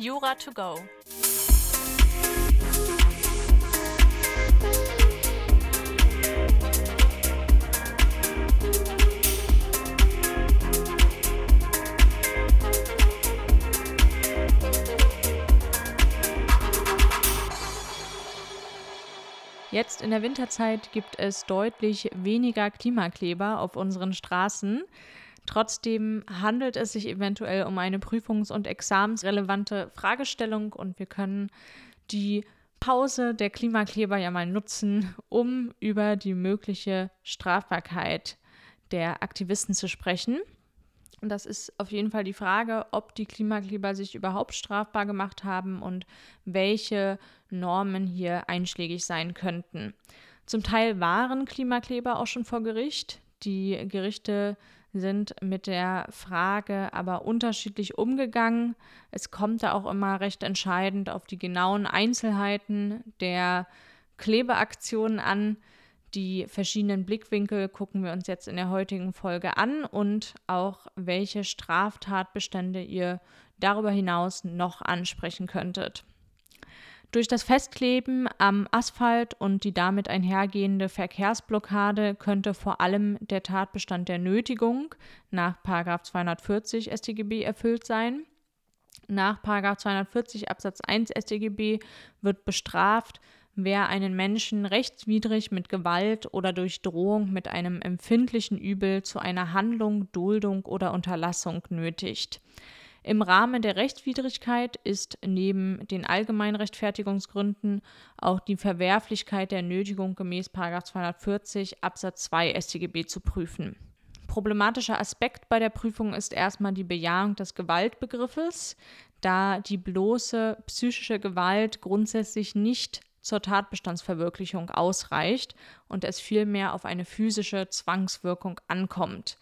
Jura to go. Jetzt in der Winterzeit gibt es deutlich weniger Klimakleber auf unseren Straßen. Trotzdem handelt es sich eventuell um eine prüfungs- und examensrelevante Fragestellung und wir können die Pause der Klimakleber ja mal nutzen, um über die mögliche Strafbarkeit der Aktivisten zu sprechen. Und das ist auf jeden Fall die Frage, ob die Klimakleber sich überhaupt strafbar gemacht haben und welche Normen hier einschlägig sein könnten. Zum Teil waren Klimakleber auch schon vor Gericht. Die Gerichte sind mit der Frage aber unterschiedlich umgegangen. Es kommt da auch immer recht entscheidend auf die genauen Einzelheiten der Klebeaktionen an. Die verschiedenen Blickwinkel gucken wir uns jetzt in der heutigen Folge an und auch welche Straftatbestände ihr darüber hinaus noch ansprechen könntet. Durch das Festkleben am Asphalt und die damit einhergehende Verkehrsblockade könnte vor allem der Tatbestand der Nötigung nach 240 StGB erfüllt sein. Nach 240 Absatz 1 StGB wird bestraft, wer einen Menschen rechtswidrig mit Gewalt oder durch Drohung mit einem empfindlichen Übel zu einer Handlung, Duldung oder Unterlassung nötigt. Im Rahmen der Rechtswidrigkeit ist neben den allgemeinen Rechtfertigungsgründen auch die Verwerflichkeit der Nötigung gemäß 240 Absatz 2 StGB zu prüfen. Problematischer Aspekt bei der Prüfung ist erstmal die Bejahung des Gewaltbegriffes, da die bloße psychische Gewalt grundsätzlich nicht zur Tatbestandsverwirklichung ausreicht und es vielmehr auf eine physische Zwangswirkung ankommt.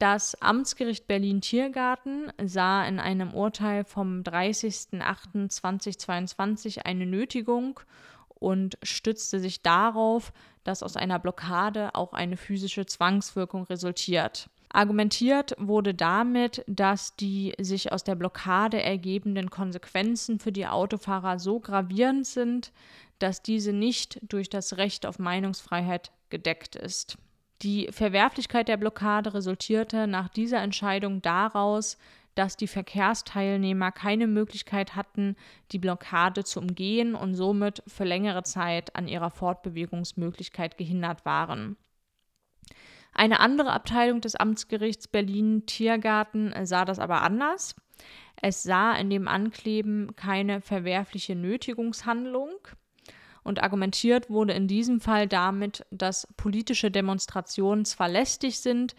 Das Amtsgericht Berlin-Tiergarten sah in einem Urteil vom 30.08.2022 eine Nötigung und stützte sich darauf, dass aus einer Blockade auch eine physische Zwangswirkung resultiert. Argumentiert wurde damit, dass die sich aus der Blockade ergebenden Konsequenzen für die Autofahrer so gravierend sind, dass diese nicht durch das Recht auf Meinungsfreiheit gedeckt ist. Die Verwerflichkeit der Blockade resultierte nach dieser Entscheidung daraus, dass die Verkehrsteilnehmer keine Möglichkeit hatten, die Blockade zu umgehen und somit für längere Zeit an ihrer Fortbewegungsmöglichkeit gehindert waren. Eine andere Abteilung des Amtsgerichts Berlin Tiergarten sah das aber anders. Es sah in dem Ankleben keine verwerfliche Nötigungshandlung und argumentiert wurde in diesem Fall damit, dass politische Demonstrationen zwar lästig sind,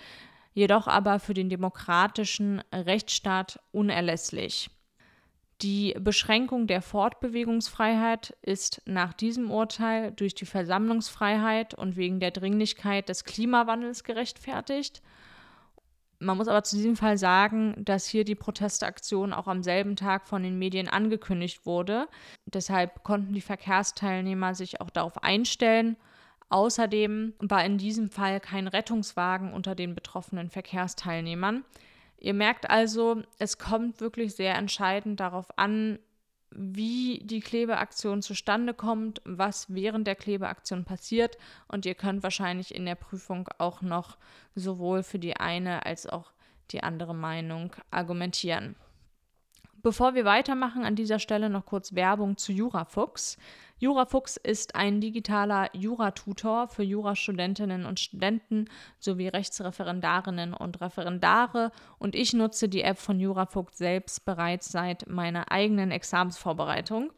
jedoch aber für den demokratischen Rechtsstaat unerlässlich. Die Beschränkung der Fortbewegungsfreiheit ist nach diesem Urteil durch die Versammlungsfreiheit und wegen der Dringlichkeit des Klimawandels gerechtfertigt. Man muss aber zu diesem Fall sagen, dass hier die Protestaktion auch am selben Tag von den Medien angekündigt wurde. Deshalb konnten die Verkehrsteilnehmer sich auch darauf einstellen. Außerdem war in diesem Fall kein Rettungswagen unter den betroffenen Verkehrsteilnehmern. Ihr merkt also, es kommt wirklich sehr entscheidend darauf an, wie die Klebeaktion zustande kommt, was während der Klebeaktion passiert und ihr könnt wahrscheinlich in der Prüfung auch noch sowohl für die eine als auch die andere Meinung argumentieren. Bevor wir weitermachen, an dieser Stelle noch kurz Werbung zu Jurafuchs. Jurafuchs ist ein digitaler Juratutor für Jurastudentinnen und Studenten sowie Rechtsreferendarinnen und Referendare und ich nutze die App von Jurafuchs selbst bereits seit meiner eigenen Examensvorbereitung.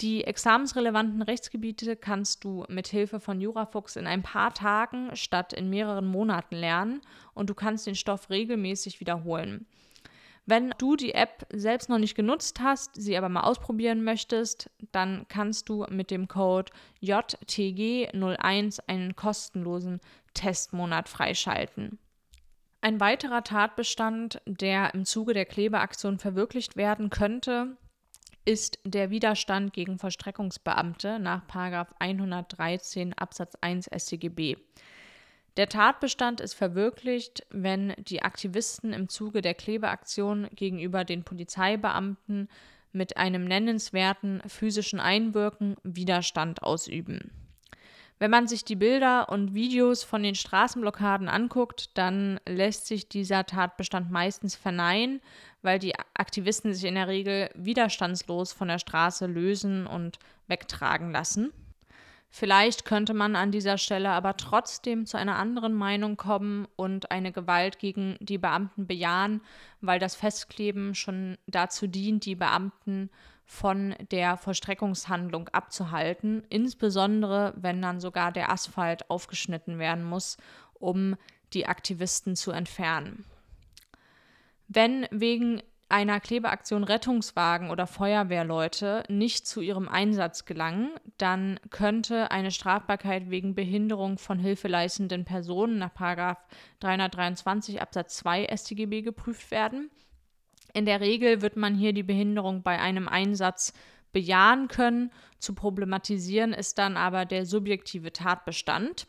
Die examensrelevanten Rechtsgebiete kannst du mit Hilfe von Jurafuchs in ein paar Tagen statt in mehreren Monaten lernen und du kannst den Stoff regelmäßig wiederholen. Wenn du die App selbst noch nicht genutzt hast, sie aber mal ausprobieren möchtest, dann kannst du mit dem Code JTG01 einen kostenlosen Testmonat freischalten. Ein weiterer Tatbestand, der im Zuge der Klebeaktion verwirklicht werden könnte, ist der Widerstand gegen Vollstreckungsbeamte nach 113 Absatz 1 StGB. Der Tatbestand ist verwirklicht, wenn die Aktivisten im Zuge der Klebeaktion gegenüber den Polizeibeamten mit einem nennenswerten physischen Einwirken Widerstand ausüben. Wenn man sich die Bilder und Videos von den Straßenblockaden anguckt, dann lässt sich dieser Tatbestand meistens verneinen, weil die Aktivisten sich in der Regel widerstandslos von der Straße lösen und wegtragen lassen. Vielleicht könnte man an dieser Stelle aber trotzdem zu einer anderen Meinung kommen und eine Gewalt gegen die Beamten bejahen, weil das Festkleben schon dazu dient, die Beamten von der Vollstreckungshandlung abzuhalten, insbesondere wenn dann sogar der Asphalt aufgeschnitten werden muss, um die Aktivisten zu entfernen. Wenn wegen einer Klebeaktion Rettungswagen oder Feuerwehrleute nicht zu ihrem Einsatz gelangen, dann könnte eine Strafbarkeit wegen Behinderung von hilfeleistenden Personen nach 323 Absatz 2 StGB geprüft werden. In der Regel wird man hier die Behinderung bei einem Einsatz bejahen können. Zu problematisieren ist dann aber der subjektive Tatbestand.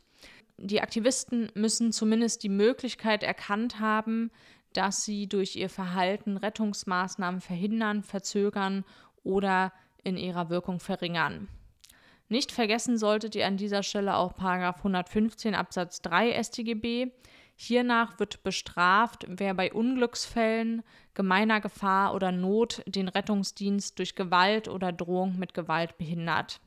Die Aktivisten müssen zumindest die Möglichkeit erkannt haben, dass sie durch ihr Verhalten Rettungsmaßnahmen verhindern, verzögern oder in ihrer Wirkung verringern. Nicht vergessen solltet ihr an dieser Stelle auch 115 Absatz 3 StGB. Hiernach wird bestraft, wer bei Unglücksfällen, gemeiner Gefahr oder Not den Rettungsdienst durch Gewalt oder Drohung mit Gewalt behindert.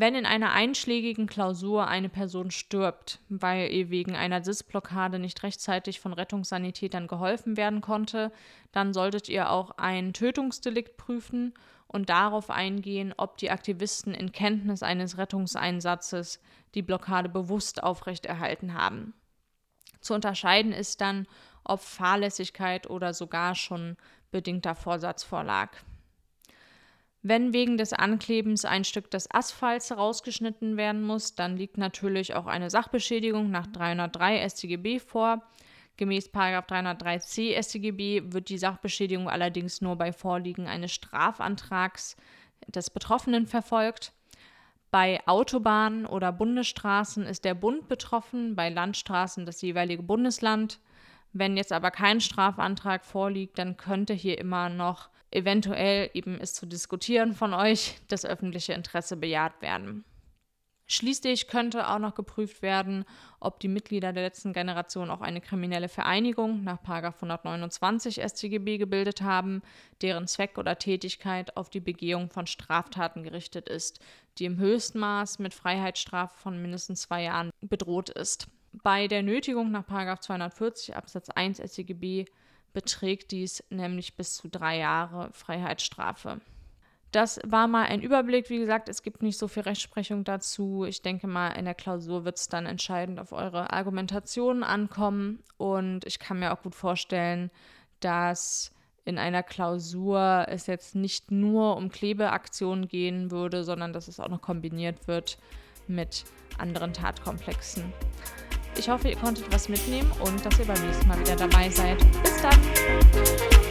Wenn in einer einschlägigen Klausur eine Person stirbt, weil ihr wegen einer Sitzblockade nicht rechtzeitig von Rettungssanitätern geholfen werden konnte, dann solltet ihr auch ein Tötungsdelikt prüfen und darauf eingehen, ob die Aktivisten in Kenntnis eines Rettungseinsatzes die Blockade bewusst aufrechterhalten haben. Zu unterscheiden ist dann, ob Fahrlässigkeit oder sogar schon bedingter Vorsatz vorlag. Wenn wegen des Anklebens ein Stück des Asphalts herausgeschnitten werden muss, dann liegt natürlich auch eine Sachbeschädigung nach 303 StGB vor. Gemäß 303c StGB wird die Sachbeschädigung allerdings nur bei Vorliegen eines Strafantrags des Betroffenen verfolgt. Bei Autobahnen oder Bundesstraßen ist der Bund betroffen, bei Landstraßen das jeweilige Bundesland. Wenn jetzt aber kein Strafantrag vorliegt, dann könnte hier immer noch eventuell eben ist zu diskutieren von euch, das öffentliche Interesse bejaht werden. Schließlich könnte auch noch geprüft werden, ob die Mitglieder der letzten Generation auch eine kriminelle Vereinigung nach 129 StGB gebildet haben, deren Zweck oder Tätigkeit auf die Begehung von Straftaten gerichtet ist, die im höchsten Maß mit Freiheitsstrafe von mindestens zwei Jahren bedroht ist. Bei der Nötigung nach 240 Absatz 1 StGB beträgt dies nämlich bis zu drei Jahre Freiheitsstrafe. Das war mal ein Überblick. Wie gesagt, es gibt nicht so viel Rechtsprechung dazu. Ich denke mal, in der Klausur wird es dann entscheidend auf eure Argumentation ankommen. Und ich kann mir auch gut vorstellen, dass in einer Klausur es jetzt nicht nur um Klebeaktionen gehen würde, sondern dass es auch noch kombiniert wird mit anderen Tatkomplexen. Ich hoffe, ihr konntet was mitnehmen und dass ihr beim nächsten Mal wieder dabei seid. Bis dann!